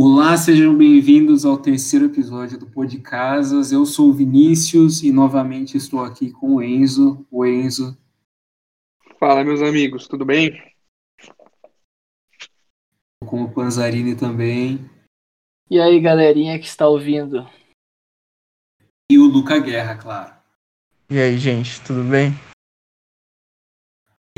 Olá, sejam bem-vindos ao terceiro episódio do Pô de Casas. Eu sou o Vinícius e novamente estou aqui com o Enzo. O Enzo. Fala, meus amigos, tudo bem? Com o Panzarini também. E aí, galerinha que está ouvindo? E o Luca Guerra, claro. E aí, gente, tudo bem?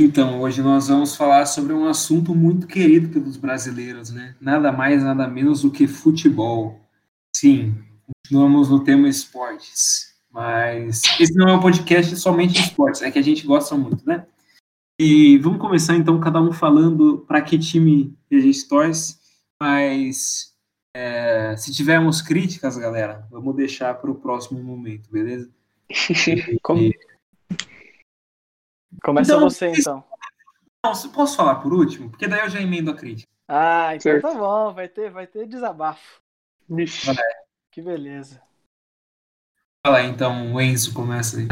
Então, hoje nós vamos falar sobre um assunto muito querido pelos brasileiros, né? Nada mais, nada menos do que futebol. Sim, continuamos no tema esportes, mas esse não é um podcast somente de esportes, é que a gente gosta muito, né? E vamos começar então, cada um falando para que time a gente torce, mas é, se tivermos críticas, galera, vamos deixar para o próximo momento, beleza? Como... Começa Então, você, então. Não, se- posso falar por último? Porque daí eu já emendo a crítica. Ah, então Certo. tá bom, vai ter, vai ter desabafo. Vixe. Que beleza. Fala aí, então, o Enzo começa aí.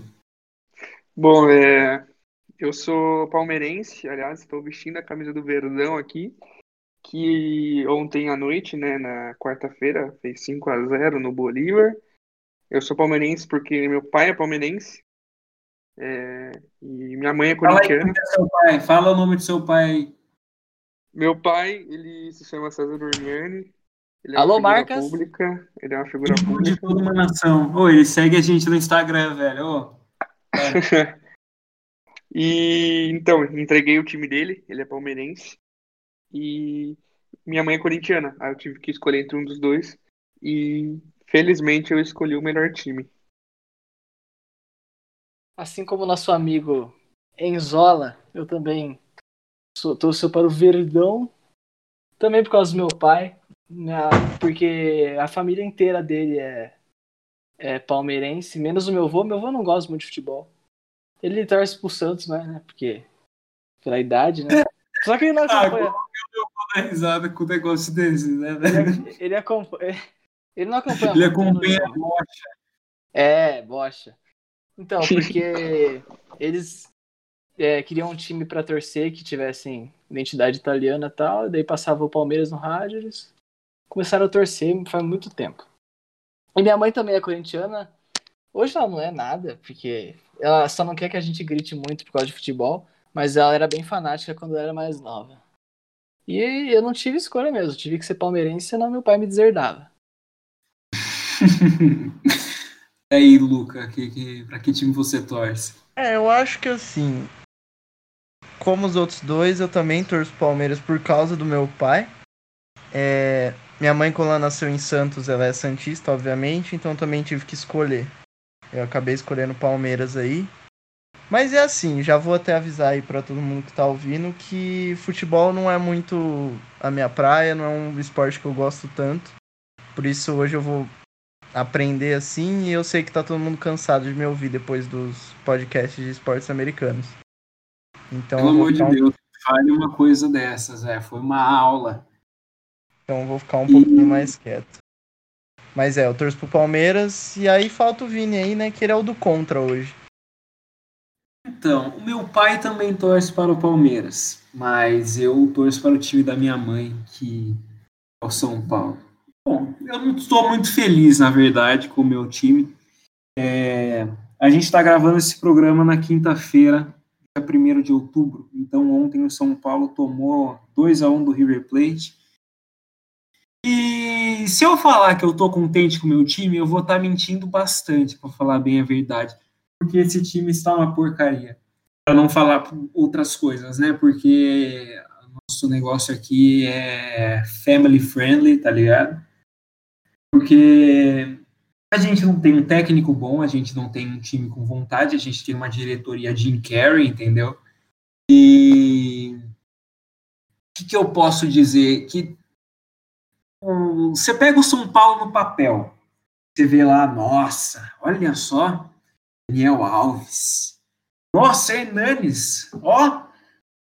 Bom, é, eu sou palmeirense, aliás, estou vestindo a camisa do Verdão aqui, que ontem à noite, né, na quarta-feira, fez 5 a 0 no Bolívar. Eu sou palmeirense porque meu pai é palmeirense, é, e minha mãe é Fala aí corintiana. é. Fala o nome do seu pai aí. Meu pai, ele se chama César Dormiani. Ele é Alô, uma figura Marcas? pública. Ele é uma figura de pública. toda uma nação. Ô, ele segue a gente no Instagram, velho. Ô, E então, entreguei o time dele, ele é palmeirense. E minha mãe é corintiana. Aí eu tive que escolher entre um dos dois. E felizmente eu escolhi o melhor time. Assim como nosso amigo Enzola, eu também sou, torço para o Verdão, também por causa do meu pai, né, porque a família inteira dele é, é palmeirense, menos o meu avô. Meu avô não gosta muito de futebol. Ele torce pro Santos, né? né, Porque pela idade, né? Só que ele não acompanha. dá risada com um negócio desse, né, velho? Ele, acompanha. Ele não acompanha. Ele muito, acompanha né? a bocha. É, bocha. Então, porque eles é, queriam um time pra torcer que tivessem identidade italiana e tal, daí passava o Palmeiras no rádio, eles começaram a torcer faz muito tempo. E minha mãe também é corintiana. Hoje ela não é nada, porque ela só não quer que a gente grite muito por causa de futebol, mas ela era bem fanática quando era mais nova. E eu não tive escolha mesmo, tive que ser palmeirense, senão meu pai me deserdava. E aí, Luca, que, que, pra que time você torce? É, eu acho que assim, como os outros dois, eu também torço Palmeiras por causa do meu pai. É, minha mãe, quando ela nasceu em Santos, ela é santista, obviamente, então também tive que escolher. Eu acabei escolhendo Palmeiras aí. Mas é assim, já vou até avisar aí pra todo mundo que tá ouvindo que futebol não é muito a minha praia, não é um esporte que eu gosto tanto. Por isso hoje eu vou aprender assim e eu sei que tá todo mundo cansado de me ouvir depois dos podcasts de esportes americanos. Então, Pelo amor de um, Deus, fale uma coisa dessas, é. Foi uma aula. então eu vou ficar um pouquinho mais quieto. Mas é, eu torço pro Palmeiras e aí falta o Vini aí, né, que ele é o do contra hoje. Então, o meu pai também torce para o Palmeiras, mas eu torço para o time da minha mãe, que é o São Paulo. Bom, eu não estou muito feliz, na verdade, com o meu time. É, a gente está gravando esse programa na quinta-feira, dia 1 de outubro. Então, ontem o São Paulo tomou 2 a 1 do River Plate. E se eu falar que eu estou contente com o meu time, eu vou estar mentindo bastante, para falar bem a verdade porque esse time está uma porcaria. Para não falar outras coisas, né? Porque nosso negócio aqui é family friendly, tá ligado? Porque a gente não tem um técnico bom, a gente não tem um time com vontade, a gente tem uma diretoria Jim Carrey, entendeu? E o que, que eu posso dizer? Que hum, você pega o São Paulo no papel, você vê lá, nossa, olha só, Daniel Alves. Nossa, Hernanes. Ó,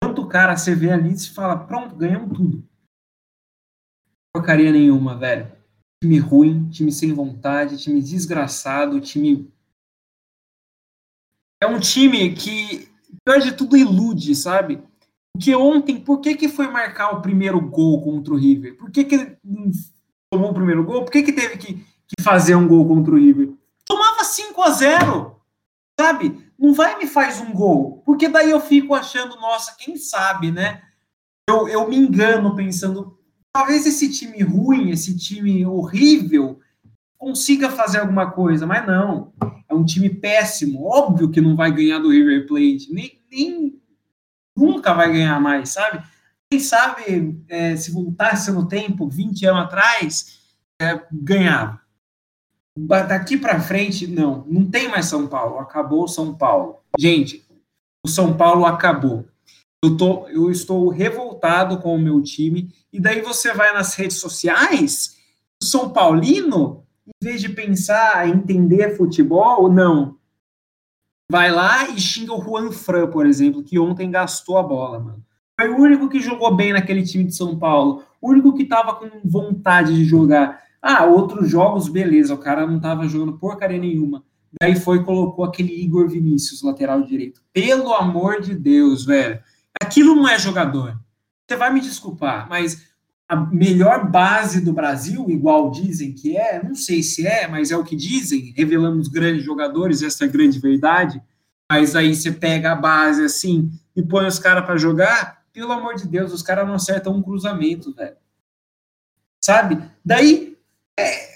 quanto cara você vê ali e se fala, pronto, ganhamos tudo. Porcaria nenhuma, velho. Time ruim, time sem vontade, time desgraçado, time. É um time que, pior de tudo, ilude, sabe? Porque ontem, por que, que foi marcar o primeiro gol contra o River? Por que, que tomou o primeiro gol, por que, que teve que, que fazer um gol contra o River? Tomava 5 a 0 sabe? Não vai me faz um gol, porque daí eu fico achando, nossa, quem sabe, né? Eu, eu me engano pensando, talvez esse time ruim, esse time horrível, consiga fazer alguma coisa, mas não. É um time péssimo, óbvio que não vai ganhar do River Plate, nem, nem nunca vai ganhar mais, sabe? Quem sabe é, se voltasse no tempo, 20 anos atrás, é, ganhava. Daqui para frente, não, não tem mais São Paulo, acabou São Paulo. Gente, o São Paulo acabou. Eu, tô, eu estou revoltado com o meu time, e daí você vai nas redes sociais, o São Paulino, em vez de pensar, entender futebol, não. Vai lá e xinga o Juan Fran, por exemplo, que ontem gastou a bola, mano. Foi o único que jogou bem naquele time de São Paulo, o único que estava com vontade de jogar. Ah, outros jogos, beleza, o cara não tava jogando porcaria nenhuma. Daí foi e colocou aquele Igor Vinícius, lateral direito. Pelo amor de Deus, velho. Aquilo não é jogador. Você vai me desculpar, mas a melhor base do Brasil, igual dizem que é, não sei se é, mas é o que dizem, revelamos grandes jogadores, essa é a grande verdade. Mas aí você pega a base assim e põe os caras para jogar, pelo amor de Deus, os caras não acertam um cruzamento, velho. Sabe? Daí é,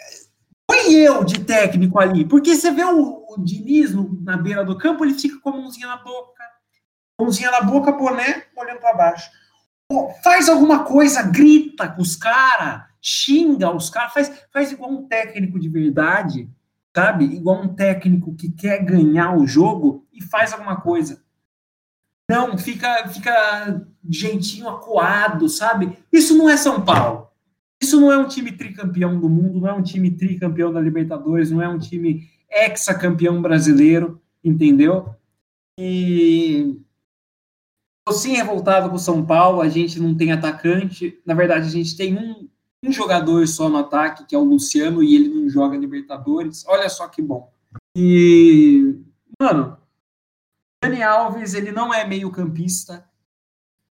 põe eu de técnico ali, porque você vê o, o Diniz na beira do campo, ele fica com a mãozinha na boca, mãozinha na boca, boné, olhando para baixo. Faz alguma coisa, grita com os caras, xinga os caras, faz, faz igual um técnico de verdade, sabe? Igual um técnico que quer ganhar o jogo e faz alguma coisa. Não, fica, fica jeitinho acuado, sabe? Isso não é São Paulo. Isso não é um time tricampeão do mundo, não é um time tricampeão da Libertadores, não é um time hexacampeão brasileiro, entendeu? E sim revoltado com o São Paulo, a gente não tem atacante, na verdade a gente tem um, um jogador só no ataque, que é o Luciano, e ele não joga Libertadores, olha só que bom. E, mano, Dani Alves, ele não é meio campista,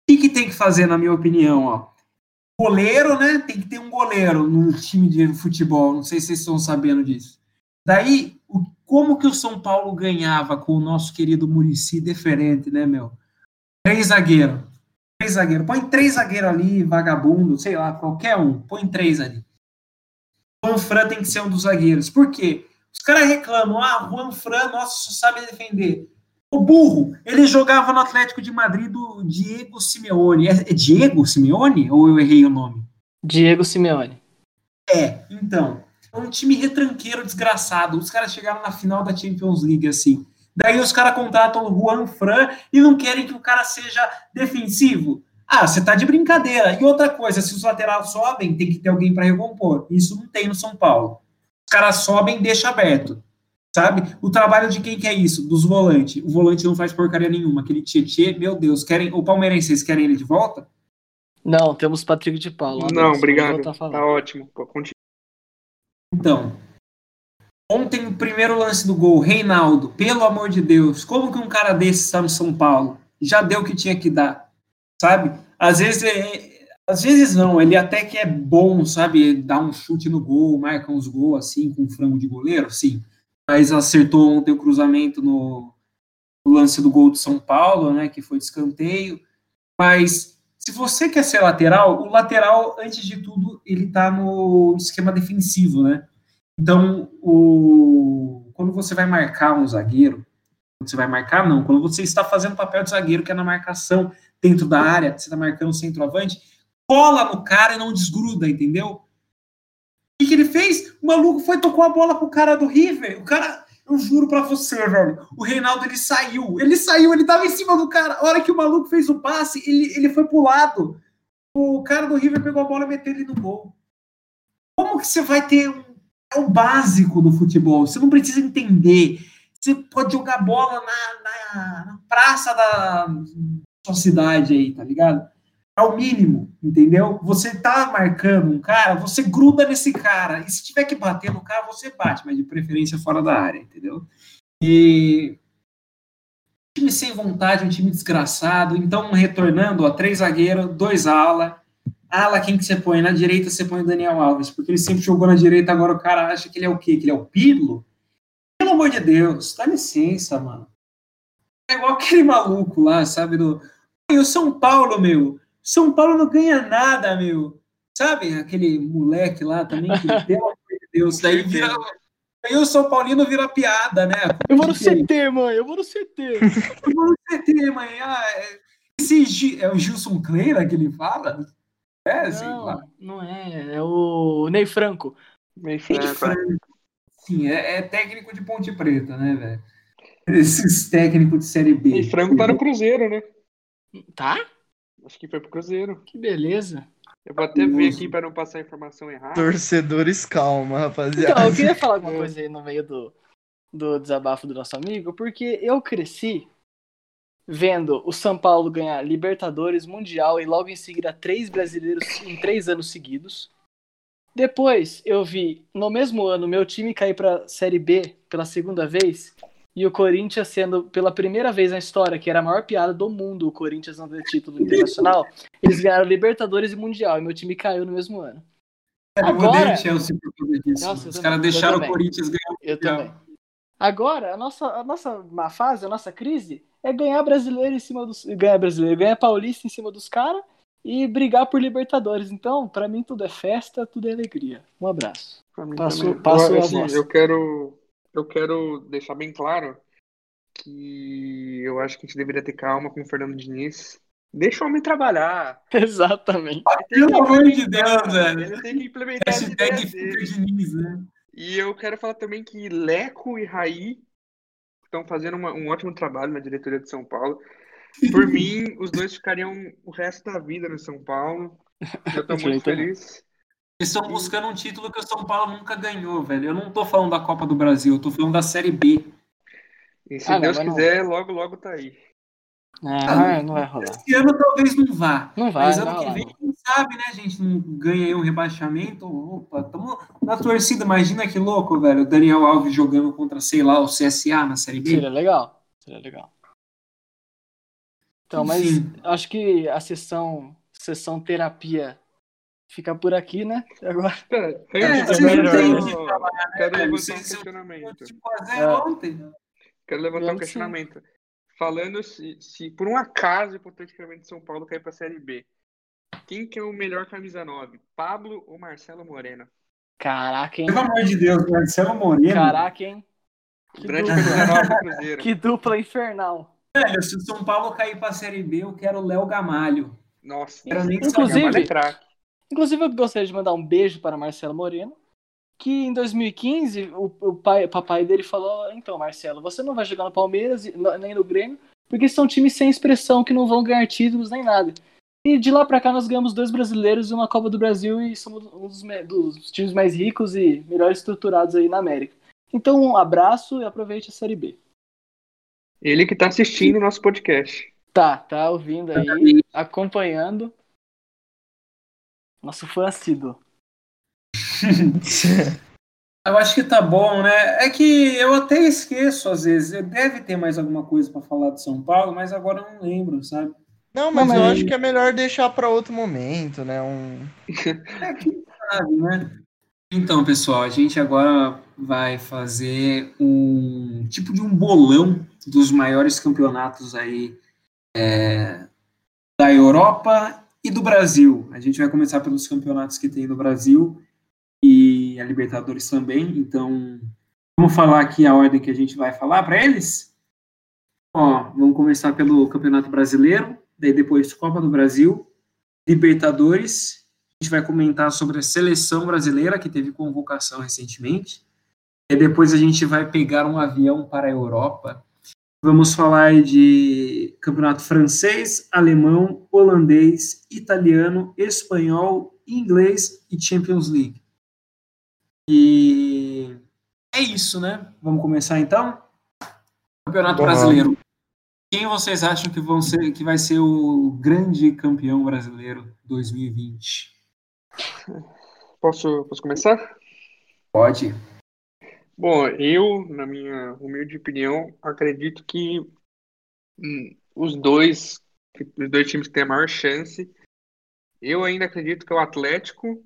o que, que tem que fazer, na minha opinião, ó? goleiro, né? Tem que ter um goleiro no time de futebol. Não sei se vocês estão sabendo disso. Daí, como que o São Paulo ganhava com o nosso querido Murici diferente, né, meu? Três zagueiros. Três zagueiros. Põe três zagueiros ali, vagabundo, sei lá, qualquer um. Põe três ali. Juan Fran tem que ser um dos zagueiros. Por quê? Os caras reclamam, ah, Juan Fran, nossa, só sabe defender. O burro, ele jogava no Atlético de Madrid do Diego Simeone. É, é, Diego Simeone ou eu errei o nome? Diego Simeone. É, então. É um time retranqueiro desgraçado. Os caras chegaram na final da Champions League assim. Daí os caras contratam o Juan Fran e não querem que o cara seja defensivo. Ah, você tá de brincadeira. E outra coisa, se os laterais sobem, tem que ter alguém para recompor. Isso não tem no São Paulo. Os caras sobem e deixa aberto sabe? O trabalho de quem que é isso? Dos volantes. O volante não faz porcaria nenhuma. Aquele Tietê, meu Deus, querem. O Palmeirense, vocês querem ele de volta? Não, temos Patrick de Paula. Não, obrigado. Tá ótimo. Continua. Então, ontem o primeiro lance do gol, Reinaldo, pelo amor de Deus, como que um cara desse está no São Paulo? Já deu o que tinha que dar, sabe? Às vezes, é, às vezes não, ele até que é bom, sabe? Dar um chute no gol, marca uns gols assim, com frango de goleiro, sim mas acertou ontem o cruzamento no, no, lance do gol de São Paulo, né, que foi de escanteio. Mas se você quer ser lateral, o lateral, antes de tudo, ele está no esquema defensivo, né? Então, o, quando você vai marcar um zagueiro, quando você vai marcar, não, quando você está fazendo papel de zagueiro, que é na marcação dentro da área, você está marcando o centroavante, cola no cara e não desgruda, entendeu? O que, que ele fez? O maluco foi tocou a bola pro cara do River. O cara, eu juro pra você, velho. O Reinaldo ele saiu. Ele saiu, ele tava em cima do cara. A hora que o maluco fez o passe, ele, ele foi pro lado. O cara do River pegou a bola e meteu ele no gol. Como que você vai ter um. É o básico do futebol. Você não precisa entender. Você pode jogar bola na, na, na praça da sua cidade aí, tá ligado? É o mínimo, entendeu? Você tá marcando um cara, você gruda nesse cara. E se tiver que bater no cara, você bate, mas de preferência fora da área, entendeu? E time sem vontade, um time desgraçado. Então, retornando, ó, três zagueiros, dois ala, Ala, quem que você põe? Na direita você põe o Daniel Alves, porque ele sempre jogou na direita, agora o cara acha que ele é o quê? Que ele é o Pirlo? Pelo amor de Deus, dá licença, mano. É igual aquele maluco lá, sabe? Do. E o São Paulo, meu. São Paulo não ganha nada, meu. Sabe? Aquele moleque lá também, que, pelo amor de Deus, daí vira. Aí o São Paulino vira piada, né? Eu vou no CT, mãe, eu vou no CT. eu vou no CT, mãe. Ah, é... Esse é o Gilson Kleira que ele fala? É, não, lá. Não é, é o Ney Franco. Ney Franco. Sim, é, é, técnico de Ponte Preta, né, velho? Esses técnicos de Série B. Ney Franco tá no Cruzeiro, né? Tá? Acho que foi pro Cruzeiro. Que beleza. Eu vou até ver aqui para não passar a informação errada. Torcedores, calma, rapaziada. Então, eu queria falar alguma coisa aí no meio do, do desabafo do nosso amigo, porque eu cresci vendo o São Paulo ganhar Libertadores, Mundial e logo em seguida três brasileiros em três anos seguidos. Depois eu vi, no mesmo ano, meu time cair para Série B pela segunda vez e o Corinthians sendo pela primeira vez na história, que era a maior piada do mundo, o Corinthians não ter título internacional, eles ganharam Libertadores e Mundial e meu time caiu no mesmo ano. Agora, eu Chelsea por causa disso. Nossa, Os caras deixaram o Corinthians ganhar o Eu também. Agora, a nossa, a nossa má fase, a nossa crise é ganhar brasileiro em cima dos. Ganhar brasileiro, ganhar paulista em cima dos caras e brigar por Libertadores. Então, para mim, tudo é festa, tudo é alegria. Um abraço. Passo, passo eu, assim, eu quero eu quero deixar bem claro que eu acho que a gente deveria ter calma com o Fernando Diniz. Deixa o homem trabalhar. Exatamente. Pelo amor de Deus, velho. Ele tem que implementar Hashtag Diniz, né? E eu quero falar também que Leco e Raí estão fazendo uma, um ótimo trabalho na diretoria de São Paulo. Por mim, os dois ficariam o resto da vida no São Paulo. Eu estou muito feliz. Eles estão buscando um título que o São Paulo nunca ganhou, velho. Eu não tô falando da Copa do Brasil, eu tô falando da Série B. E se ah, Deus não, quiser, não... logo, logo tá aí. Ah, não vai rolar. Esse ano talvez não vá. Não vai. Mas ano que vem, sabe, né, gente? Não ganha aí um rebaixamento. Opa, tamo na torcida. Imagina que louco, velho. O Daniel Alves jogando contra, sei lá, o CSA na Série B. Seria legal. Seria legal. Então, mas Sim. acho que a sessão, sessão terapia fica por aqui, né? Agora. É, é, vocês não têm que trabalhar, né? Quero levantar um questionamento. É. ontem. Quero levantar um questionamento. Falando se, se por um acaso, hipoteticamente, São Paulo cair para a Série B, quem que é o melhor camisa 9? Pablo ou Marcelo Moreno? Caraca, hein? Pelo amor de Deus, Marcelo Moreno. Caraca, hein? Que Grande dupla, Cruzeiro. que dupla infernal. Velho, se o São Paulo cair para a Série B, eu quero o Léo Gamalho. Nossa, inclusive, inclusive eu gostaria de mandar um beijo para Marcelo Moreno, que em 2015 o, o, pai, o papai dele falou: então, Marcelo, você não vai jogar no Palmeiras nem no Grêmio, porque são times sem expressão que não vão ganhar títulos nem nada. E de lá para cá nós ganhamos dois brasileiros e uma Copa do Brasil e somos um dos, dos, times mais ricos e melhores estruturados aí na América. Então, um abraço e aproveite a Série B. Ele que tá assistindo o nosso podcast. Tá, tá ouvindo aí, acompanhando. Nosso fã assíduo. eu acho que tá bom, né? É que eu até esqueço às vezes. Deve ter mais alguma coisa para falar de São Paulo, mas agora eu não lembro, sabe? Não, mas, eu acho que é melhor deixar para outro momento, né? Um... é que sabe, né? Então, pessoal, a gente agora vai fazer um tipo de um bolão dos maiores campeonatos aí é, da Europa e do Brasil. A gente vai começar pelos campeonatos que tem no Brasil e a Libertadores também. Então, vamos falar aqui a ordem que a gente vai falar para eles? Ó, vamos começar pelo Campeonato Brasileiro, daí depois Copa do Brasil, Libertadores. A gente vai comentar sobre a seleção brasileira que teve convocação recentemente. E depois a gente vai pegar um avião para a Europa. Vamos falar de campeonato francês, alemão, holandês, italiano, espanhol, inglês e Champions League. E é isso, né? Vamos começar então? Campeonato Brasileiro. Quem vocês acham que, vão ser, que vai ser o grande campeão brasileiro 2020? Posso, posso começar? Pode. Bom, eu, na minha humilde opinião, acredito que hum, os dois, os dois times que têm a maior chance Eu ainda acredito que é o Atlético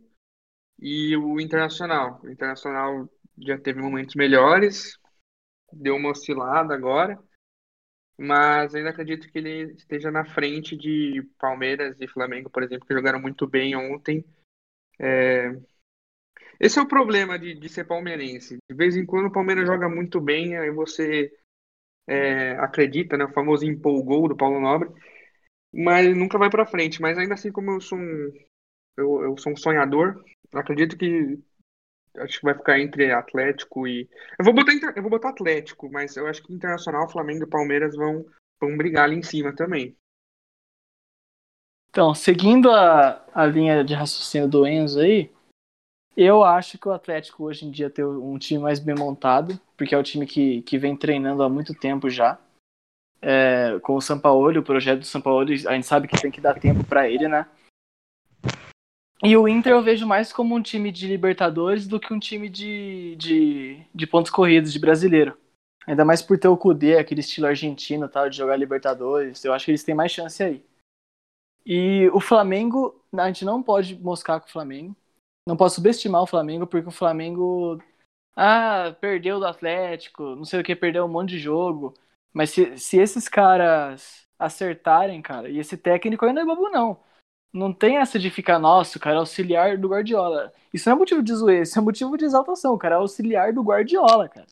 e o Internacional. O Internacional já teve momentos melhores, deu uma oscilada agora, mas ainda acredito que ele esteja na frente de Palmeiras e Flamengo, por exemplo, que jogaram muito bem ontem. É... Esse é o problema de, de ser palmeirense. De vez em quando o Palmeiras joga muito bem, aí você é, acredita, né? O famoso empolgou do Paulo Nobre, mas nunca vai para frente. Mas ainda assim, como eu sou um, eu, eu sou um sonhador, acredito que acho que vai ficar entre Atlético e. Eu vou botar, eu vou botar Atlético, mas eu acho que Internacional, Flamengo e Palmeiras vão, vão brigar ali em cima também. Então, seguindo a, a linha de raciocínio do Enzo aí, eu acho que o Atlético hoje em dia tem um time mais bem montado, porque é o time que, que vem treinando há muito tempo já. É, com o Sampaoli, o projeto do Sampaoli, a gente sabe que tem que dar tempo para ele, né? E o Inter eu vejo mais como um time de Libertadores do que um time de, de, de pontos corridos, de brasileiro. Ainda mais por ter o Kudê, aquele estilo argentino tal, de jogar Libertadores. Eu acho que eles têm mais chance aí. E o Flamengo, a gente não pode moscar com o Flamengo. Não posso subestimar o Flamengo, porque o Flamengo. Ah, perdeu do Atlético, não sei o que, perdeu um monte de jogo. Mas se, se esses caras acertarem, cara, e esse técnico ainda é bobo, não não tem essa de ficar, nossa, o cara é auxiliar do Guardiola. Isso não é motivo de zoeira, isso é motivo de exaltação. O cara é auxiliar do Guardiola, cara.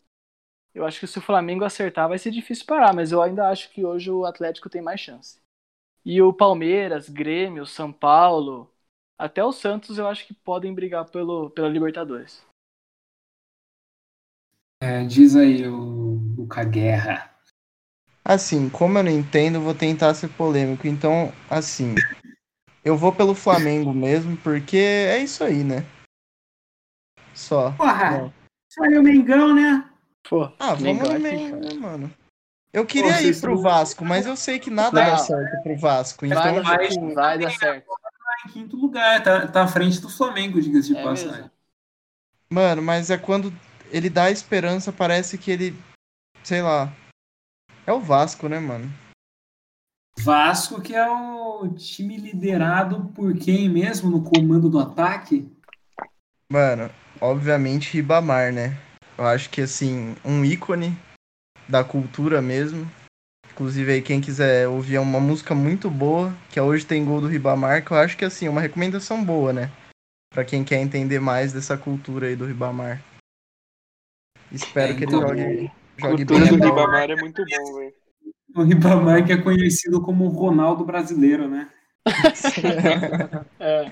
Eu acho que se o Flamengo acertar vai ser difícil parar, mas eu ainda acho que hoje o Atlético tem mais chance. E o Palmeiras, Grêmio, São Paulo, até o Santos eu acho que podem brigar pelo, pela Libertadores. É, diz aí o Luca Guerra. Assim, como eu não entendo, vou tentar ser polêmico. Então, assim, eu vou pelo Flamengo mesmo, porque é isso aí, né? Só. Porra! Só o Mengão, né? Pô, ah, vamos no Mengão, né, mano? Eu queria Pô, ir pro não... Vasco, mas eu sei que nada não. dá certo pro Vasco. Então vai, vai, tipo, vai dar certo. Tá em quinto lugar, tá, tá à frente do Flamengo, diga-se de é passagem. Mesmo. Mano, mas é quando ele dá esperança, parece que ele. Sei lá. É o Vasco, né, mano? Vasco, que é o time liderado por quem mesmo no comando do ataque? Mano, obviamente Ribamar, né? Eu acho que assim, um ícone da cultura mesmo. Inclusive aí quem quiser ouvir é uma música muito boa, que é Hoje Tem Gol do Ribamar, que eu acho que assim, é uma recomendação boa, né? Pra quem quer entender mais dessa cultura aí do Ribamar. Espero é, que ele então, jogue, jogue bem. A cultura do Ribamar é muito bom, velho. O Ribamar que é conhecido como o Ronaldo brasileiro, né? é.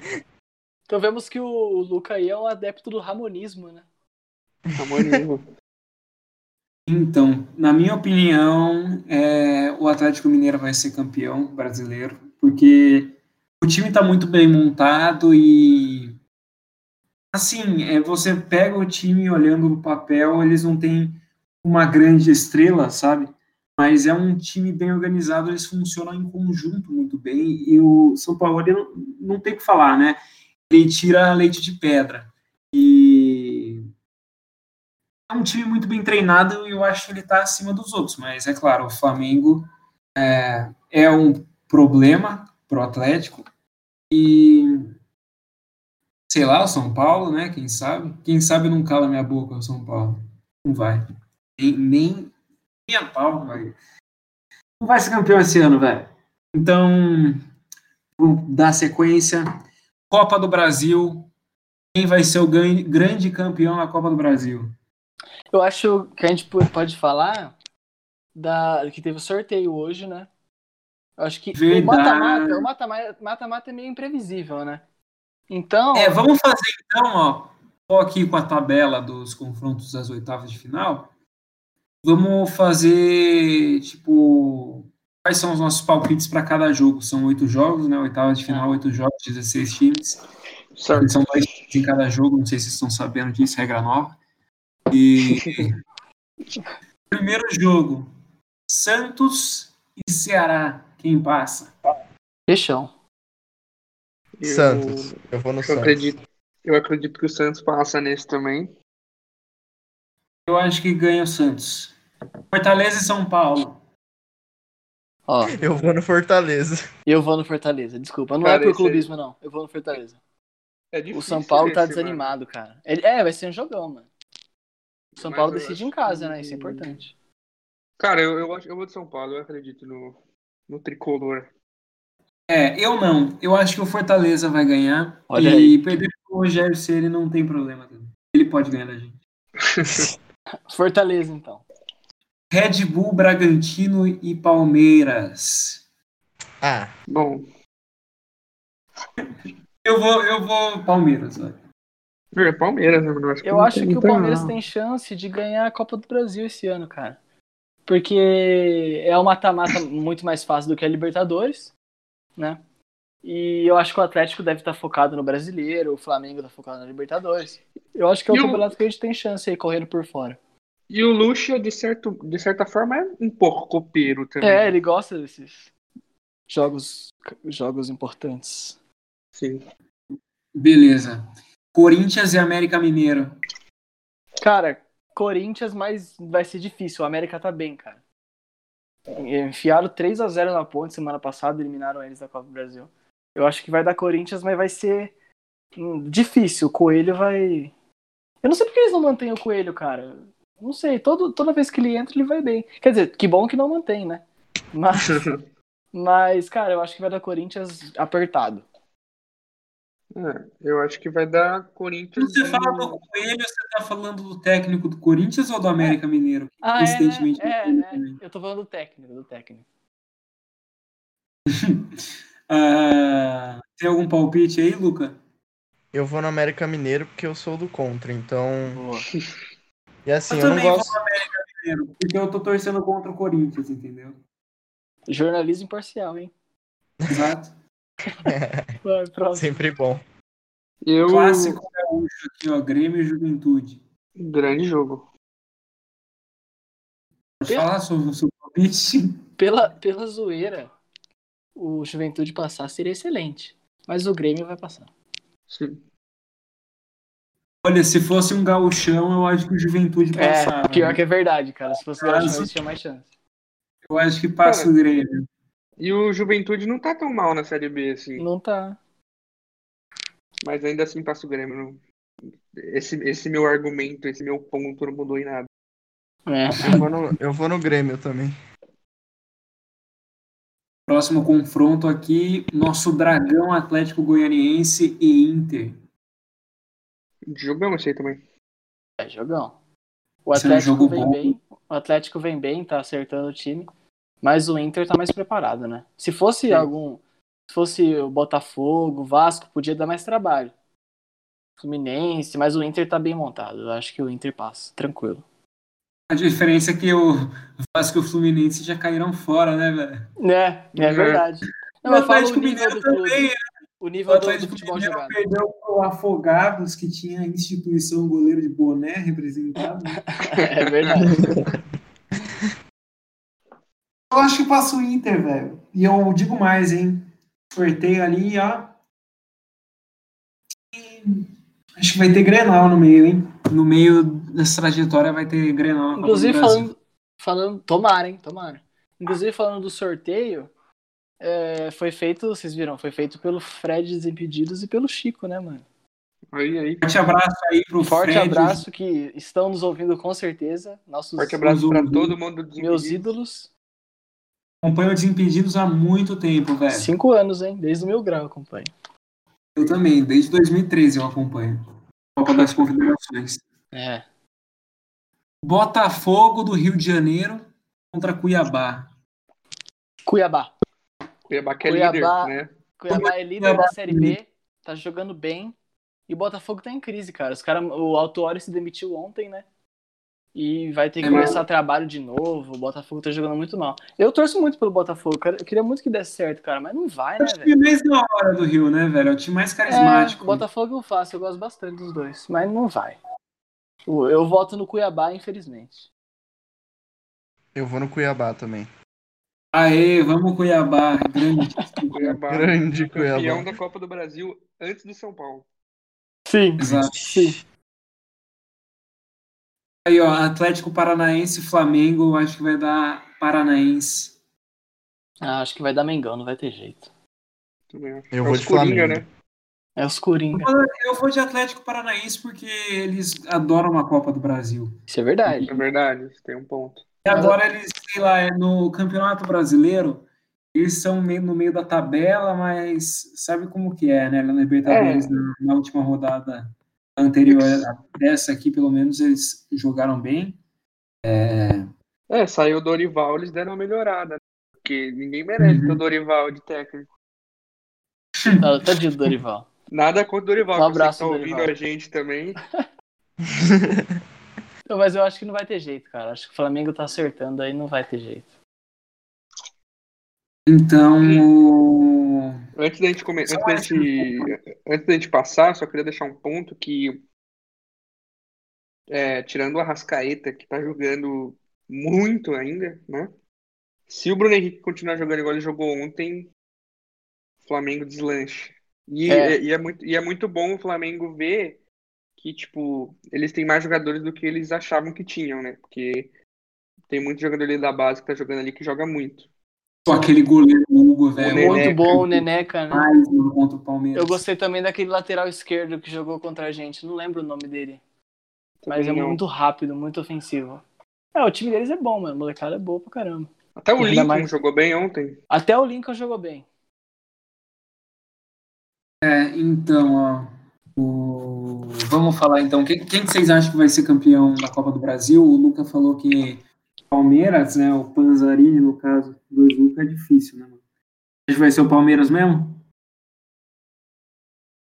Então vemos que o Luca aí é um adepto do ramonismo, né? Ramonismo. Então, na minha opinião, é, o Atlético Mineiro vai ser campeão brasileiro, porque o time está muito bem montado e assim, é, você pega o time olhando no papel, eles não têm uma grande estrela, sabe? Mas é um time bem organizado, eles funcionam em conjunto muito bem, e o São Paulo não, não tem o que falar, né? Ele tira leite de pedra. E é um time muito bem treinado e eu acho que ele está acima dos outros, mas é claro, o Flamengo é, é um problema para o Atlético e sei lá, o São Paulo, né? Quem sabe? Quem sabe não cala minha boca o São Paulo. Não vai. Nem minha pau, velho. Não vai ser campeão esse ano, velho. Então, vou dar sequência. Copa do Brasil. Quem vai ser o grande campeão na Copa do Brasil? Eu acho que a gente pode falar da que teve o sorteio hoje, né? Eu acho que Verdade. o mata-mata, mata-mata é meio imprevisível, né? Então. É, vamos fazer então, ó. Tô aqui com a tabela dos confrontos das oitavas de final. Vamos fazer, tipo, quais são os nossos palpites para cada jogo? São oito jogos, né? Oitava de final, oito jogos, 16 times. Certo. São dois times em cada jogo, não sei se vocês estão sabendo disso, regra nova. E primeiro jogo, Santos e Ceará, quem passa? Fechão. Santos, eu vou no eu Santos. Acredito, eu acredito que o Santos passa nesse também. Eu acho que ganha o Santos. Fortaleza e São Paulo. Ó, Eu vou no Fortaleza. eu vou no Fortaleza, desculpa. Não Cara, é por esse aí- clubismo, não. Eu vou no Fortaleza. É O difícil São Paulo tá esse, mano. desanimado, cara. Ele- é, vai ser um jogão, mano. O São Mas Paulo eu decide acho em casa, que- né? Isso é importante. Cara, eu, eu, acho- eu vou de São Paulo, eu acredito no, no tricolor. É, eu não. Eu acho que o Fortaleza vai ganhar. Olha e perder pro Rogério Ceni não tem problema. também. Ele pode ganhar da gente. Fortaleza, então. Red Bull, Bragantino e Palmeiras. Ah, Bom, Eu vou, eu vou Palmeiras, olha. é Palmeiras, né? Eu acho tem que o Palmeiras tem chance de ganhar a Copa do Brasil esse ano, cara. Porque é um mata-mata muito mais fácil do que a Libertadores, né? E eu acho que o Atlético deve estar focado no brasileiro, o Flamengo tá focado na Libertadores. Eu acho que é o E o- campeonato que a gente tem chance aí correndo por fora. E o Lucha, de, certo, de certa forma, é um pouco copeiro também. É, ele gosta desses jogos, jogos importantes. Sim. Beleza. Corinthians e América Mineiro. Cara, Corinthians, mas vai ser difícil. O América tá bem, cara. Enfiaram 3 a 0 na ponte semana passada, eliminaram eles da Copa do Brasil. Eu acho que vai dar Corinthians, mas vai ser hum, difícil. O Coelho vai. Eu não sei porque eles não mantêm o Coelho, cara. Não sei, todo, toda vez que ele entra, ele vai bem. Quer dizer, que bom que não mantém, né? Mas, mas cara, eu acho que vai dar Corinthians apertado. É, eu acho que vai dar Corinthians. Você e- fala do Coelho, você tá falando do técnico do Corinthians ou do América Mineiro? Ah, é, né? É, é. também. Eu tô falando do técnico, do técnico. Ah, tem algum palpite aí, Luca? eu vou no América Mineiro porque eu sou do contra, então. Boa. E assim, Eu eu, não também vou gosto. no América Mineiro, porque eu tô torcendo contra o Corinthians, entendeu? Jornalismo imparcial, hein? Exato. Vai, próximo. Sempre bom. Eu... Clássico gaúcho aqui, ó, Grêmio e Juventude. Grande jogo. Pode falar sobre o seu palpite? Pela, pela zoeira, o Juventude passar seria excelente. Mas o Grêmio vai passar. Sim. Olha, se fosse um gauchão, eu acho que o Juventude passava. É, pior que é verdade, cara. Se fosse Mas- Grêmio, tinha mais chance. Eu acho que passa Cara, o Grêmio. E o Juventude não tá tão mal na Série B, assim. Não tá. Mas ainda assim passa o Grêmio. não- Esse, esse meu argumento, esse meu ponto não mudou em nada. É. Eu vou no, eu vou no Grêmio também. Próximo confronto aqui, nosso Dragão Atlético Goianiense e Inter. Jogão esse aí também. É jogão. O Esse é um Atlético jogo vem bom. bem. O Atlético vem bem, tá acertando o time. Mas o Inter tá mais preparado, né? Se fosse Sim. algum. Se fosse o Botafogo, o Vasco, podia dar mais trabalho. Fluminense, mas o Inter tá bem montado. Eu acho que o Inter passa, tranquilo. A diferença é que o Vasco e o Fluminense já caíram fora, né, velho? É, é É. verdade. Não, O Atlético o nível Mineiro do também. O O nível do, do Atlético futebol Mineiro jogado. perdeu pro Afogados, que tinha a instituição goleiro de boné representado. É verdade. Eu acho que passa o Inter, velho. E eu digo mais, hein? Sorteio ali, ó. E Acho que vai ter Grenal no meio, hein? No meio dessa trajetória vai ter Grenal. na Inclusive, falando, falando. Tomara, hein? Tomara. Inclusive, falando do sorteio, é, foi feito, vocês viram, foi feito pelo Fred Desimpedidos e pelo Chico, né, mano? Aí, aí. Forte abraço aí pro forte Fred, abraço que estão nos ouvindo com certeza. Nossos Forte abraço pra Os- todo mundo dos meus ídolos. Acompanho Desimpedidos há muito tempo, velho. Cinco anos, hein? Desde o meu grau, eu acompanho. Eu também, desde 2013 eu acompanho. Copa das Confederações. É. Botafogo do Rio de Janeiro contra Cuiabá. Cuiabá. Cuiabá que é Cuiabá. líder, né? Cuiabá é líder Cuiabá da Série B, tá jogando bem. E o Botafogo tá em crise, cara. Os cara, o Autuori se demitiu ontem, né? E vai ter que É, começar trabalho de novo. O Botafogo tá jogando muito mal. Eu torço muito pelo Botafogo, cara. Eu queria muito que desse certo, cara, mas não vai, É né, o velho? time mais da hora do Rio, né, velho? É o time mais É, carismático. Botafogo eu faço, eu gosto bastante dos dois, mas não vai. Eu voto no Cuiabá, infelizmente. Eu vou no Cuiabá também. Aê, vamos Cuiabá. Grande. Cuiabá. Grande Campeão Cuiabá. da Copa do Brasil antes do São Paulo. Sim, Exato. sim. Aí, ó, Atlético Paranaense e Flamengo, acho que vai dar Paranaense. Ah, acho que vai dar Mengão, não vai ter jeito. Eu É vou de Coringa, Flamengo. né? É os Coringa. Eu vou de Atlético Paranaense porque eles adoram a Copa do Brasil. Isso é verdade. É verdade, tem um ponto. E agora eles, sei lá, é no Campeonato Brasileiro, eles são meio no meio da tabela, mas sabe como que é, né? Na Libertadores, É. na última rodada anterior a dessa aqui, pelo menos, eles jogaram bem. É, saiu o Dorival, eles deram uma melhorada. né? Porque ninguém merece Uhum. ter o Dorival de técnico. Tá, tadinho do Dorival. Nada contra o Dorival, Um abraço, tá ouvindo Dorival. a gente também. Não, mas eu acho que não vai ter jeito, cara. Acho que o Flamengo tá acertando aí, não vai ter jeito. Então, o- Antes da gente come... Só antes, gente... antes da gente passar, só queria deixar um ponto que é, tirando o Arrascaeta, que tá jogando muito ainda, né? Se o Bruno Henrique continuar jogando igual ele jogou ontem, o Flamengo deslancha. E É. é, e é muito, e é muito bom o Flamengo ver que, tipo, eles têm mais jogadores do que eles achavam que tinham, né? Porque tem muito jogador ali da base que tá jogando ali que joga muito. Aquele goleiro Hugo, velho, Neneca. Muito bom o Neneca, né? mais um contra o Palmeiras. Eu gostei também daquele lateral esquerdo que jogou contra a gente. Não lembro o nome dele. Mas é não. muito rápido, muito ofensivo. É, o time deles é bom, mano. O molecada é boa pra caramba. Até o Lincoln mais- jogou bem ontem. Até o Lincoln jogou bem. É, então, ó, o- vamos falar então. Quem, quem que vocês acham que vai ser campeão da Copa do Brasil? O Luca falou que Palmeiras, né? O Panzarini, no caso, dois Luca é difícil, né, mano? Acho que vai ser o Palmeiras mesmo?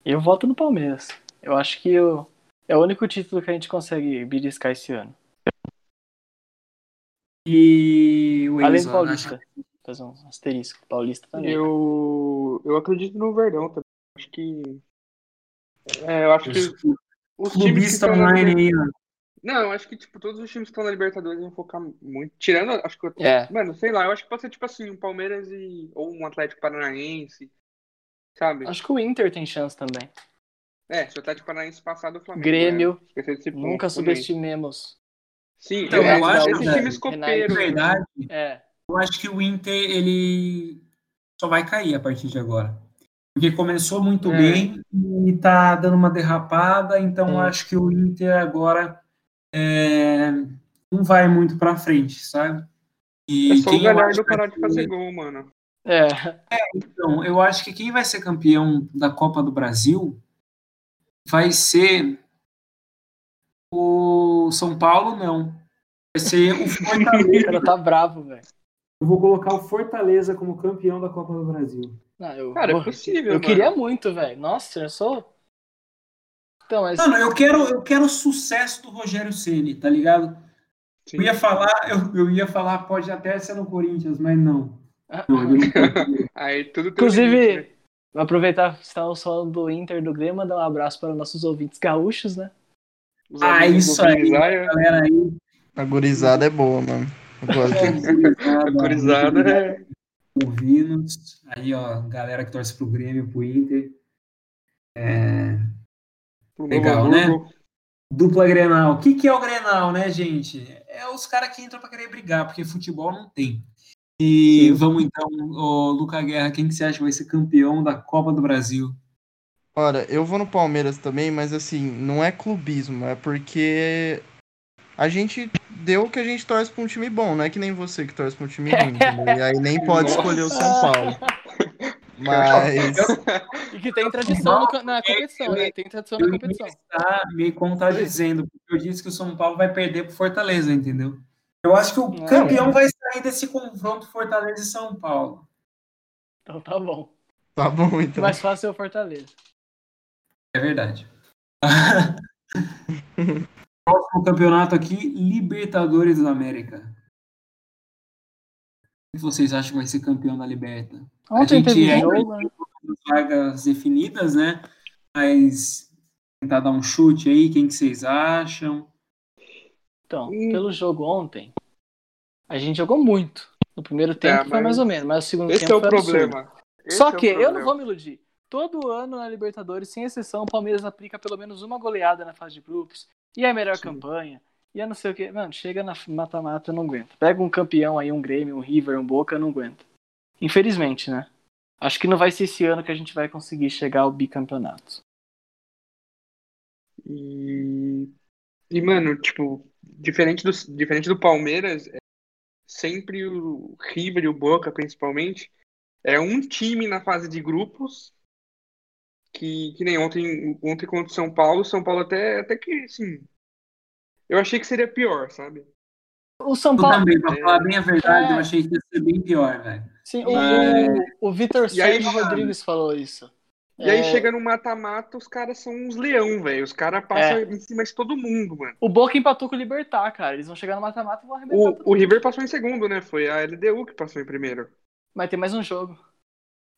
Eu voto no Palmeiras. Eu acho que o- é o único título que a gente consegue beliscar esse ano. E o Além Enzo, do Paulista. Fazer um asterisco. Paulista também. Eu, eu acredito no Verdão também. Acho que. É, eu acho que os times que Clubista online aí, ó. Não, eu acho que tipo, todos os times que estão na Libertadores vão focar muito. Tirando, acho que. É. Mano, sei lá, eu acho que pode ser tipo assim, um Palmeiras e. Ou um Atlético Paranaense. Sabe? Acho que o Inter tem chance também. É, se o Atlético Paranaense passar do Flamengo. Grêmio. né? Nunca subestimemos. Sim, Então, é, eu acho, esses velho, times Na copeiros. verdade, É. eu acho que o Inter, ele só vai cair a partir de agora. Porque começou muito É. bem e tá dando uma derrapada, então eu É. acho que o Inter agora é, não vai muito pra frente, sabe? E É só o quem eu Galhardo acho que parar de fazer gol, mano. É. Então, eu acho que quem vai ser campeão da Copa do Brasil vai ser o São Paulo, não. Vai ser o O Fortaleza. cara tá bravo, velho. Eu vou colocar o Fortaleza como campeão da Copa do Brasil. Não, eu, Cara, é possível. eu mano. queria muito, velho. Nossa, eu sou. Então, mas. Mano, eu quero, eu quero o sucesso do Rogério Ceni, tá ligado? Sim. Eu ia falar, eu, eu ia falar, pode até ser no Corinthians, mas não. Ah, Não, não. Aí tudo Inclusive, limite, né? vou aproveitar que estamos falando do Inter do Grêmio, mandar um abraço para nossos ouvintes gaúchos, né? Os Ah, isso aí, galera aí. A gurizada é boa, mano. Eu gosto disso. a gurizada é. Ouvinos. Aí, ó, galera que torce pro Grêmio, pro Inter. pro Legal, né? Dupla Grenal. O que, que é o Grenal, né, gente? É os caras que entram pra querer brigar, porque futebol não tem. E Sim. vamos então, ô, Luca Guerra, quem que você acha que vai ser campeão da Copa do Brasil? Olha, eu vou no Palmeiras também, mas assim, não é clubismo, é porque a gente deu o que a gente torce pra um time bom, não é que nem você que torce pra um time ruim, entendeu? E aí nem pode Nossa. escolher o São Paulo. Mas E que tem tradição no na competição, né? Tem tradição na competição. está me contradizendo, porque eu disse que o São Paulo vai perder pro Fortaleza, entendeu? Eu acho que o Não, campeão vai sair desse confronto Fortaleza e São Paulo. Então tá bom. tá bom então. Mais fácil é o Fortaleza. É verdade. Próximo campeonato aqui, Libertadores da América. O que vocês acham que vai ser campeão da Liberta? Ontem gente teve é- jogo, né? Vagas definidas, né? Mas tentar dar um chute aí, quem que vocês acham? Então, Hum. pelo jogo ontem, a gente jogou muito. No primeiro tempo foi mas mais ou menos, mas o segundo Esse é tempo o foi absurdo. problema. Esse Só é o que eu não problema. vou me iludir. Todo ano na Libertadores, sem exceção, o Palmeiras aplica pelo menos uma goleada na fase de grupos. E é a melhor Sim. campanha. E eu não sei o que. Mano, chega na mata-mata, eu não aguento. Pega um campeão aí, um Grêmio, um River, um Boca, eu não aguento. Infelizmente, né? Acho que não vai ser esse ano que a gente vai conseguir chegar ao bicampeonato. E, e mano, tipo, diferente do, diferente do Palmeiras, é sempre o River e o Boca, principalmente, é um time na fase de grupos que, que nem ontem, ontem contra o São Paulo, São Paulo até, até que, assim, eu achei que seria pior, sabe? O São Eu Paulo. também, pra falar bem a verdade, É. eu achei que ia ser bem pior, velho. Sim, Mas- o, o Vitor E aí, Sérgio Rodrigues falou isso. E aí É, chega no mata-mata, os caras são uns leão, velho. Os caras passam É. em cima de todo mundo, mano. O Boca empatou com o Libertar, cara. Eles vão chegar no mata-mata e vão arrebentar. todo O, o River passou em segundo, né? Foi a LDU que passou em primeiro. Vai ter mais um jogo.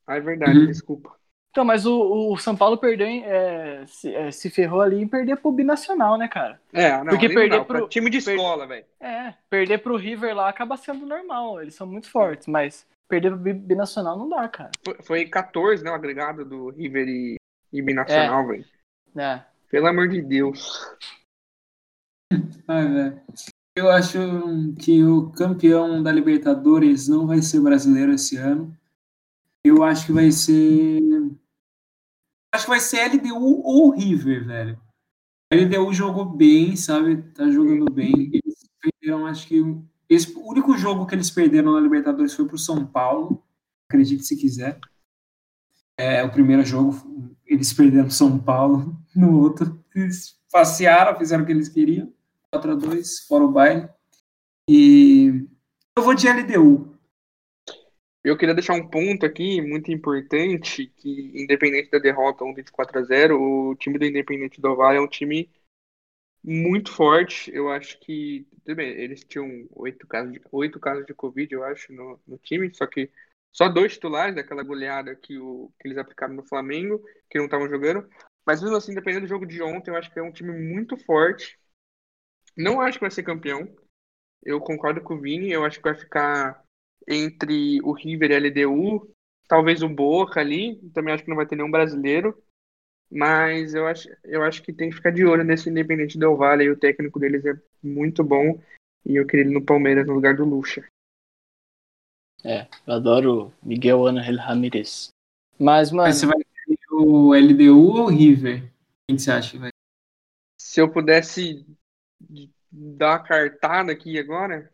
Ah, é verdade, Uhum. desculpa. Então, mas o, o São Paulo perdeu, em- é, se, é, se ferrou ali em perder pro Binacional, né, cara? É, não, Porque não perder dá, pro- pra time de escola, velho. É, perder pro River lá acaba sendo normal. Eles são muito fortes, mas perder pro Bi- Binacional não dá, cara. Foi, foi 14, né? O agregado do River e, e Binacional, velho. É. Pelo amor de Deus. Ai, velho. Eu acho que o campeão da Libertadores não vai ser brasileiro esse ano. Eu acho que vai ser. Acho que vai ser LDU ou River, velho. A LDU jogou bem, sabe? Tá jogando bem. Eles perderam, acho que. Esse, o único jogo que eles perderam na Libertadores foi pro São Paulo. Acredite se quiser. É, o primeiro jogo, eles perderam pro São Paulo. No outro, eles passearam, fizeram o que eles queriam. 4 a 2 fora o baile. E eu vou de LDU. Eu queria deixar um ponto aqui muito importante, que independente da derrota ontem de 4 a 0 o time do Independente do Vale é um time muito forte. Eu acho que, tudo bem, eles tinham oito casos de, oito casos de Covid, eu acho, no, no time, só que só dois titulares daquela goleada que, o, que eles aplicaram no Flamengo, que não estavam jogando. Mas mesmo assim, dependendo do jogo de ontem, eu acho que é um time muito forte. Não acho que vai ser campeão. Eu concordo com o Vini, eu acho que vai ficar entre o River e a LDU, talvez o Boca ali, também acho que não vai ter nenhum brasileiro, mas eu acho, eu acho que tem que ficar de olho nesse Independente Del Valle, e o técnico deles é muito bom, e eu queria ele no Palmeiras no lugar do Lucha. É, eu adoro Miguel Ángel Ramírez. Mas, mano, Mas você vai querer o LDU ou o River? Quem que você acha que vai? Se eu pudesse dar uma cartada aqui agora,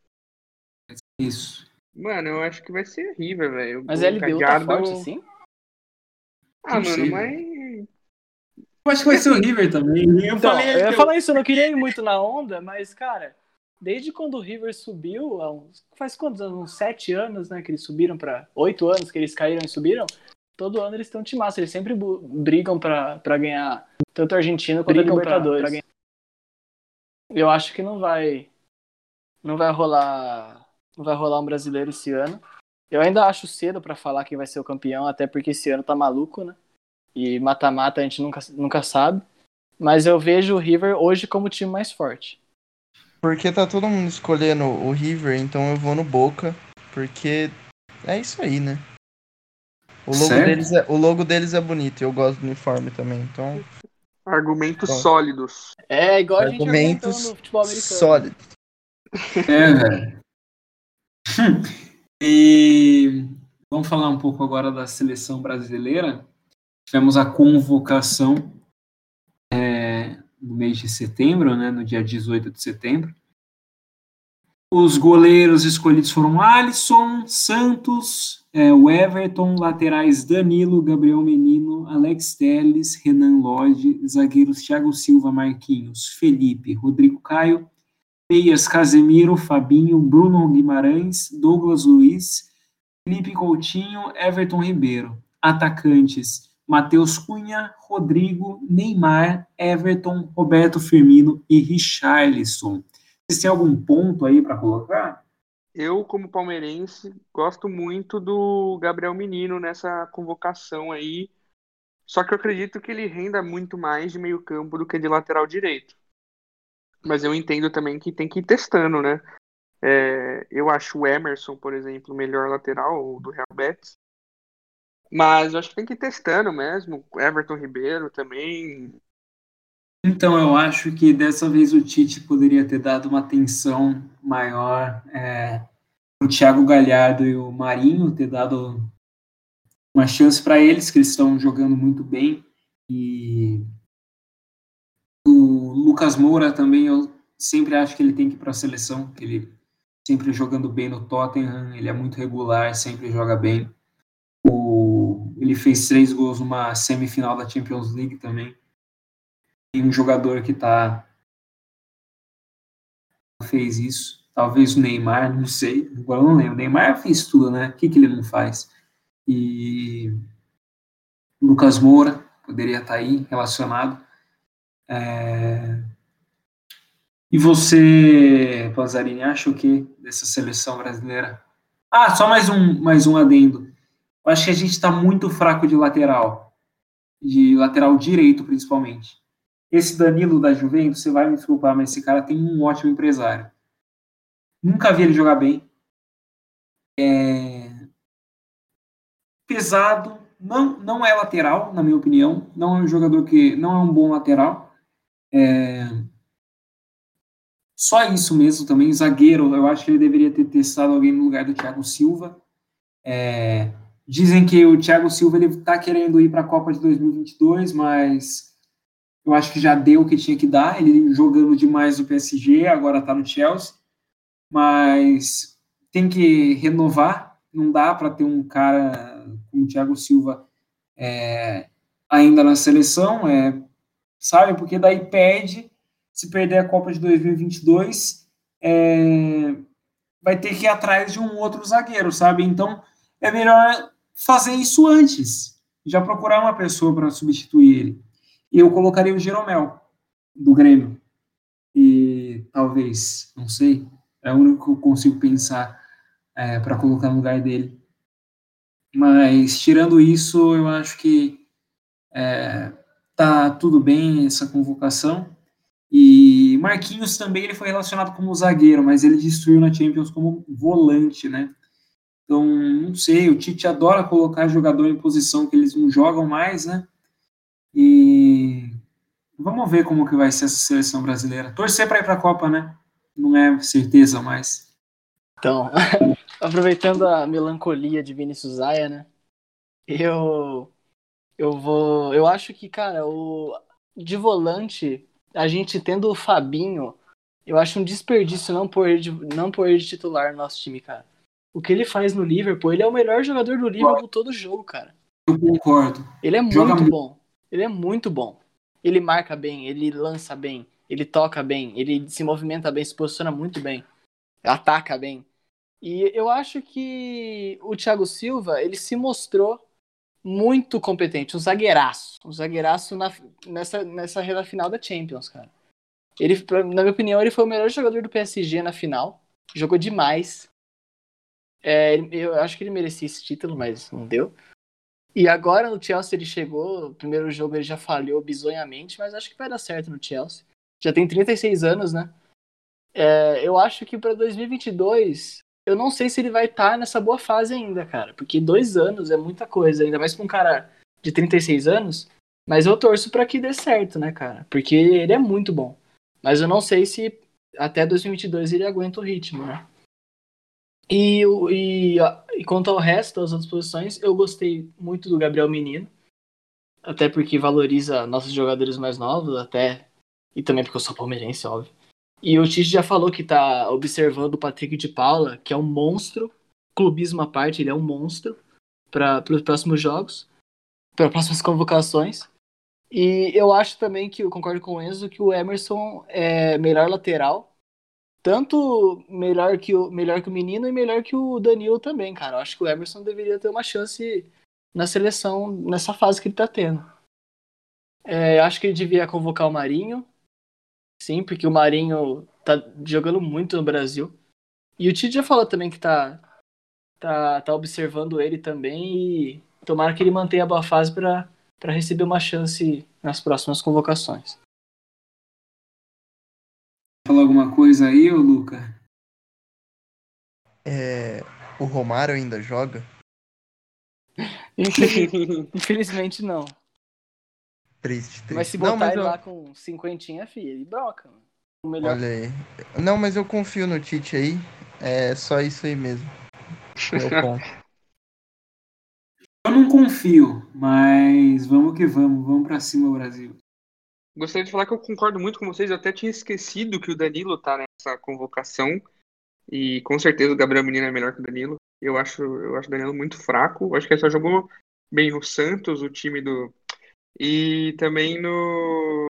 Isso. mano, eu acho que vai ser River, velho. mas O LDU tá Gallardo- forte assim? Ah, Não mano, sei, mas... Eu acho que vai ser o River também. Eu Então, falei eu ia LDU. falar isso, eu não queria ir muito na onda, mas, cara, desde quando o River subiu, faz quantos anos? Uns sete anos, né? Que eles subiram pra. Oito anos que eles caíram e subiram. Todo ano eles têm um timaço, eles sempre brigam pra, pra ganhar tanto a Argentina quanto Brigam pra- Libertadores. pra ganhar. Eu acho que não vai. Não vai rolar. Não vai rolar um brasileiro esse ano. Eu ainda acho cedo pra falar quem vai ser o campeão, até porque esse ano tá maluco, né? E mata-mata a gente nunca, nunca sabe. Mas eu vejo o River hoje como o time mais forte. Porque tá todo mundo escolhendo o River, então eu vou no Boca. Porque é isso aí, né? O logo, Certo. deles é, o logo deles é bonito e eu gosto do uniforme também. Então, Argumentos Bom. sólidos. É, igual a gente argumentos no futebol americano. sólidos. É, velho. E vamos falar um pouco agora da seleção brasileira. Tivemos a convocação é, no mês de setembro, né, no dia 18 de setembro. Os goleiros escolhidos foram Alisson, Santos, é, o Everton, laterais Danilo, Gabriel Menino, Alex Telles, Renan Lodge, zagueiros Thiago Silva, Marquinhos, Felipe, Rodrigo Caio, Meias Casemiro, Fabinho, Bruno Guimarães, Douglas Luiz, Felipe Coutinho, Everton Ribeiro. Atacantes: Matheus Cunha, Rodrigo, Neymar, Everton, Roberto Firmino e Richarlison. Vocês têm algum ponto aí para colocar? Eu, como palmeirense, gosto muito do Gabriel Menino nessa convocação aí. Só que eu acredito que ele renda muito mais de meio campo do que de lateral direito. Mas eu entendo também que tem que ir testando, né? É, eu acho o Emerson, por exemplo, o melhor lateral do Real Betis. Mas eu acho que tem que ir testando mesmo. Everton Ribeiro também. Então, eu acho que dessa vez o Tite poderia ter dado uma atenção maior é, o Thiago Galhardo e o Marinho ter dado uma chance para eles, que eles estão jogando muito bem. E o Lucas Moura também, eu sempre acho que ele tem que ir para a seleção, ele sempre jogando bem no Tottenham, ele é muito regular, sempre joga bem. Ele fez três gols numa semifinal da Champions League também. Tem um jogador que tá fez isso. Talvez o Neymar, não sei. Agora eu não lembro. O Neymar fez tudo, né? O que, que ele não faz? E Lucas Moura poderia estar tá aí relacionado. É... E você, Panzarini, acha o que dessa seleção brasileira? Ah, só mais um, mais um adendo. Eu acho que a gente está muito fraco de lateral, de lateral direito principalmente. Esse Danilo da Juventus, você vai me desculpar, mas esse cara tem um ótimo empresário. Nunca vi ele jogar bem. É... Pesado, não, não é lateral, na minha opinião. Não é um jogador que não é um bom lateral. É... Só isso mesmo também. Zagueiro, eu acho que ele deveria ter testado alguém no lugar do Thiago Silva. É... Dizem que o Thiago Silva ele está querendo ir para a Copa de 2022, mas eu acho que já deu o que tinha que dar. Ele jogando demais no PSG, agora está no Chelsea, mas tem que renovar. Não dá para ter um cara como o Thiago Silva é, ainda na seleção, é, sabe? Porque daí pede, se perder a Copa de 2022, é, vai ter que ir atrás de um outro zagueiro, sabe? Então é melhor fazer isso antes, já procurar uma pessoa para substituir ele. Eu colocaria o Jeromel, do Grêmio. E talvez, não sei, é o único que eu consigo pensar é, para colocar no lugar dele. Mas, tirando isso, eu acho que é, tá tudo bem essa convocação. E Marquinhos também ele foi relacionado como zagueiro, mas ele destruiu na Champions como volante, né? Então, não sei, o Tite adora colocar jogador em posição que eles não jogam mais, né? E vamos ver como que vai ser essa seleção brasileira. Torcer para ir para a Copa, né? Não é certeza mais. Então, aproveitando a melancolia de Vinícius Zaya, né? Eu eu vou, eu acho que, cara, o de volante, a gente tendo o Fabinho, eu acho um desperdício não pôr ele não pôr ele de titular no nosso time, cara o que ele faz no Liverpool, ele é o melhor jogador do Liverpool todo jogo, cara. Eu concordo. Ele é Joga muito bom. Ele é muito bom. Ele marca bem, ele lança bem, ele toca bem, ele se movimenta bem, se posiciona muito bem, ataca bem. E eu acho que o Thiago Silva, ele se mostrou muito competente, um zagueiraço, um zagueiraço na, nessa, nessa reta final da Champions, cara. Ele, na minha opinião, ele foi o melhor jogador do PSG na final, jogou demais, é, eu acho que ele merecia esse título, mas não deu. E agora no Chelsea ele chegou, o primeiro jogo ele já falhou bizonhamente, mas acho que vai dar certo no Chelsea. Já tem 36 anos, né? É, eu acho que para 2022, eu não sei se ele vai estar tá nessa boa fase ainda, cara, porque dois anos é muita coisa, ainda mais pra um cara de 36 anos. Mas eu torço para que dê certo, né, cara? Porque ele é muito bom. Mas eu não sei se até 2022 ele aguenta o ritmo, né? E, e, e quanto ao resto das outras posições, eu gostei muito do Gabriel Menino. Até porque valoriza nossos jogadores mais novos, até. E também porque eu sou palmeirense, óbvio. E o Tite já falou que tá observando o Patrick de Paula, que é um monstro. Clubismo à parte, ele é um monstro para os próximos jogos, para próximas convocações. E eu acho também que eu concordo com o Enzo que o Emerson é melhor lateral tanto melhor que o melhor que o menino e melhor que o Danilo também, cara. Eu acho que o Emerson deveria ter uma chance na seleção nessa fase que ele tá tendo. É, acho que ele devia convocar o Marinho, sim, porque o Marinho tá jogando muito no Brasil. E o Tite já falou também que tá, tá, tá observando ele também e tomara que ele mantenha a boa fase para receber uma chance nas próximas convocações falar alguma coisa aí, ô Luca? É, o Romário ainda joga? Infelizmente não. Triste, triste. Mas se botar não, mas ele eu... lá com cinquentinha, filho, ele broca. Melhor... Olha aí. Não, mas eu confio no Tite aí. É só isso aí mesmo. Meu ponto. Eu não confio, mas vamos que vamos, vamos pra cima, Brasil. Gostaria de falar que eu concordo muito com vocês. Eu até tinha esquecido que o Danilo tá nessa convocação. E com certeza o Gabriel Menino é melhor que o Danilo. Eu acho, eu acho o Danilo muito fraco. Eu acho que ele só jogou bem no Santos, o time do. E também no.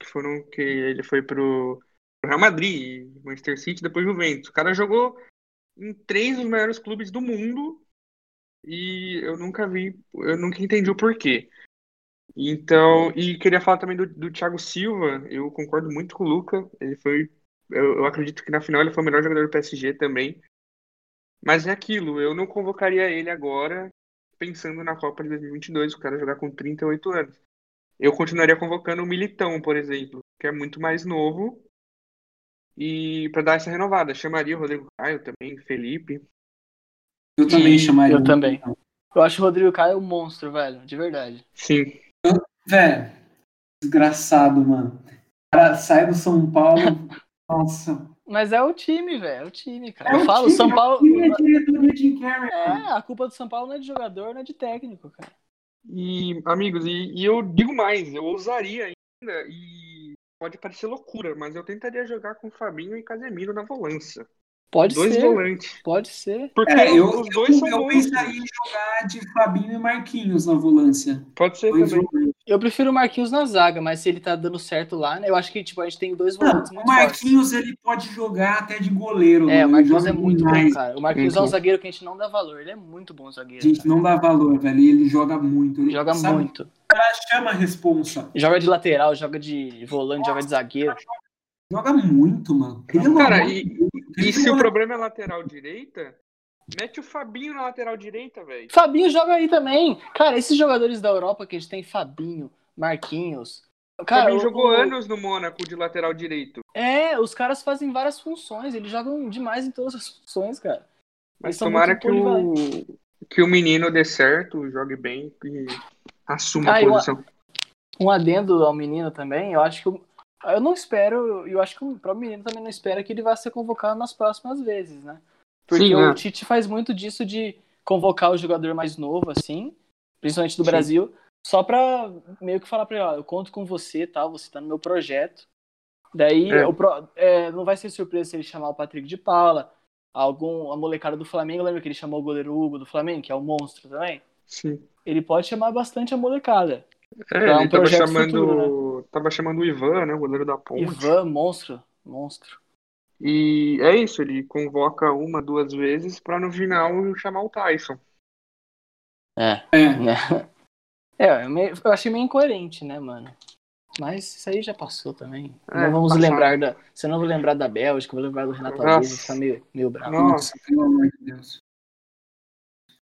Que foram que ele foi pro Real Madrid, Manchester City, depois Juventus. O cara jogou em três dos maiores clubes do mundo e eu nunca vi, eu nunca entendi o porquê. Então, e queria falar também do, do Thiago Silva, eu concordo muito com o Luca, ele foi, eu, eu acredito que na final ele foi o melhor jogador do PSG também. Mas é aquilo, eu não convocaria ele agora pensando na Copa de 2022, o cara jogar com 38 anos. Eu continuaria convocando o Militão, por exemplo, que é muito mais novo e para dar essa renovada, chamaria o Rodrigo Caio também, Felipe. Eu também E chamaria. eu também. Eu acho o Rodrigo Caio um monstro, velho. De verdade. Sim. Velho, desgraçado, mano. O cara sai do São Paulo. Nossa. Mas é o time, velho. É o time, cara. É eu o falo, time, São é o Paulo. time, é a diretoria de Jim Carrey, É, a culpa do São Paulo não é de jogador, não é de técnico, cara. E, amigos, e, e eu digo mais, eu ousaria ainda, e pode parecer loucura, mas eu tentaria jogar com Fabinho e Casemiro na volância. Pode Dois ser. volantes. Pode ser. Porque É, eu, os dois são eu, eu monstros. pensaria em jogar de Fabinho e Marquinhos na volância. Pode ser Dois também. volantes. Eu prefiro o Marquinhos na zaga, mas se ele tá dando certo lá, né? Eu acho que tipo, a gente tem dois Não, volantes o muito fortes. Marquinhos ele pode jogar até de goleiro. É, o Marquinhos Ele é muito bom, demais. cara. O Marquinhos é um zagueiro que a gente não dá valor. Ele é muito bom A zagueiro. gente cara. não dá valor, velho. Ele joga muito. Ele Joga sabe, muito. Chama a responsa. Joga de lateral, joga de volante, joga de zagueiro. Joga muito, mano. Pelo Cara, e-. E se o problema é lateral direita, mete o Fabinho na lateral direita, velho. Fabinho joga aí também. Cara, esses jogadores da Europa que a gente tem, Fabinho, Marquinhos. Cara, Fabinho o- jogou o- anos no Mônaco de lateral direito. É, os caras fazem várias funções. Eles jogam demais em todas as funções, cara. Mas Eles tomara que o, que o menino dê certo, jogue bem e assuma Ah, a uma- posição. Um adendo ao menino também, eu acho que. O- Eu não espero, eu acho que o próprio menino também não espera que ele vá ser convocado nas próximas vezes, né? Porque Sim, o é. Tite faz muito disso de convocar o jogador mais novo, assim, principalmente do Sim. Brasil, só pra meio que falar pra ele, ó, eu conto com você, tá? Você tá no meu projeto. Daí É. o pro- é, não vai ser surpresa se ele chamar o Patrick de Paula, algum, a molecada do Flamengo, lembra que ele chamou o goleiro Hugo do Flamengo, que é um monstro também? Sim. Ele pode chamar bastante a molecada. É, Pra um ele tava projeto chamando, futuro, tava chamando o Ivan, né, o goleiro da Ponte. Ivan, monstro, monstro. E é isso, ele convoca uma, duas vezes pra no final chamar o Tyson. É. É. É, eu, meio- eu achei meio incoerente, né, mano? Mas isso aí já passou também. É, não vamos passado. lembrar da. Se eu não vou lembrar da Bélgica, eu vou lembrar do Renato. Alves, ficar meio, meio bravo. Nossa. Nossa, pelo amor de Deus.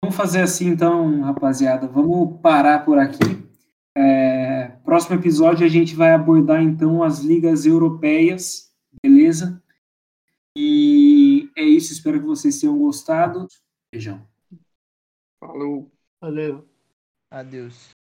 Vamos fazer assim então, rapaziada. Vamos parar por aqui. É, próximo episódio a gente vai abordar então as ligas europeias, beleza? E é isso. Espero que vocês tenham gostado. Beijão. Falou. Valeu. Adeus.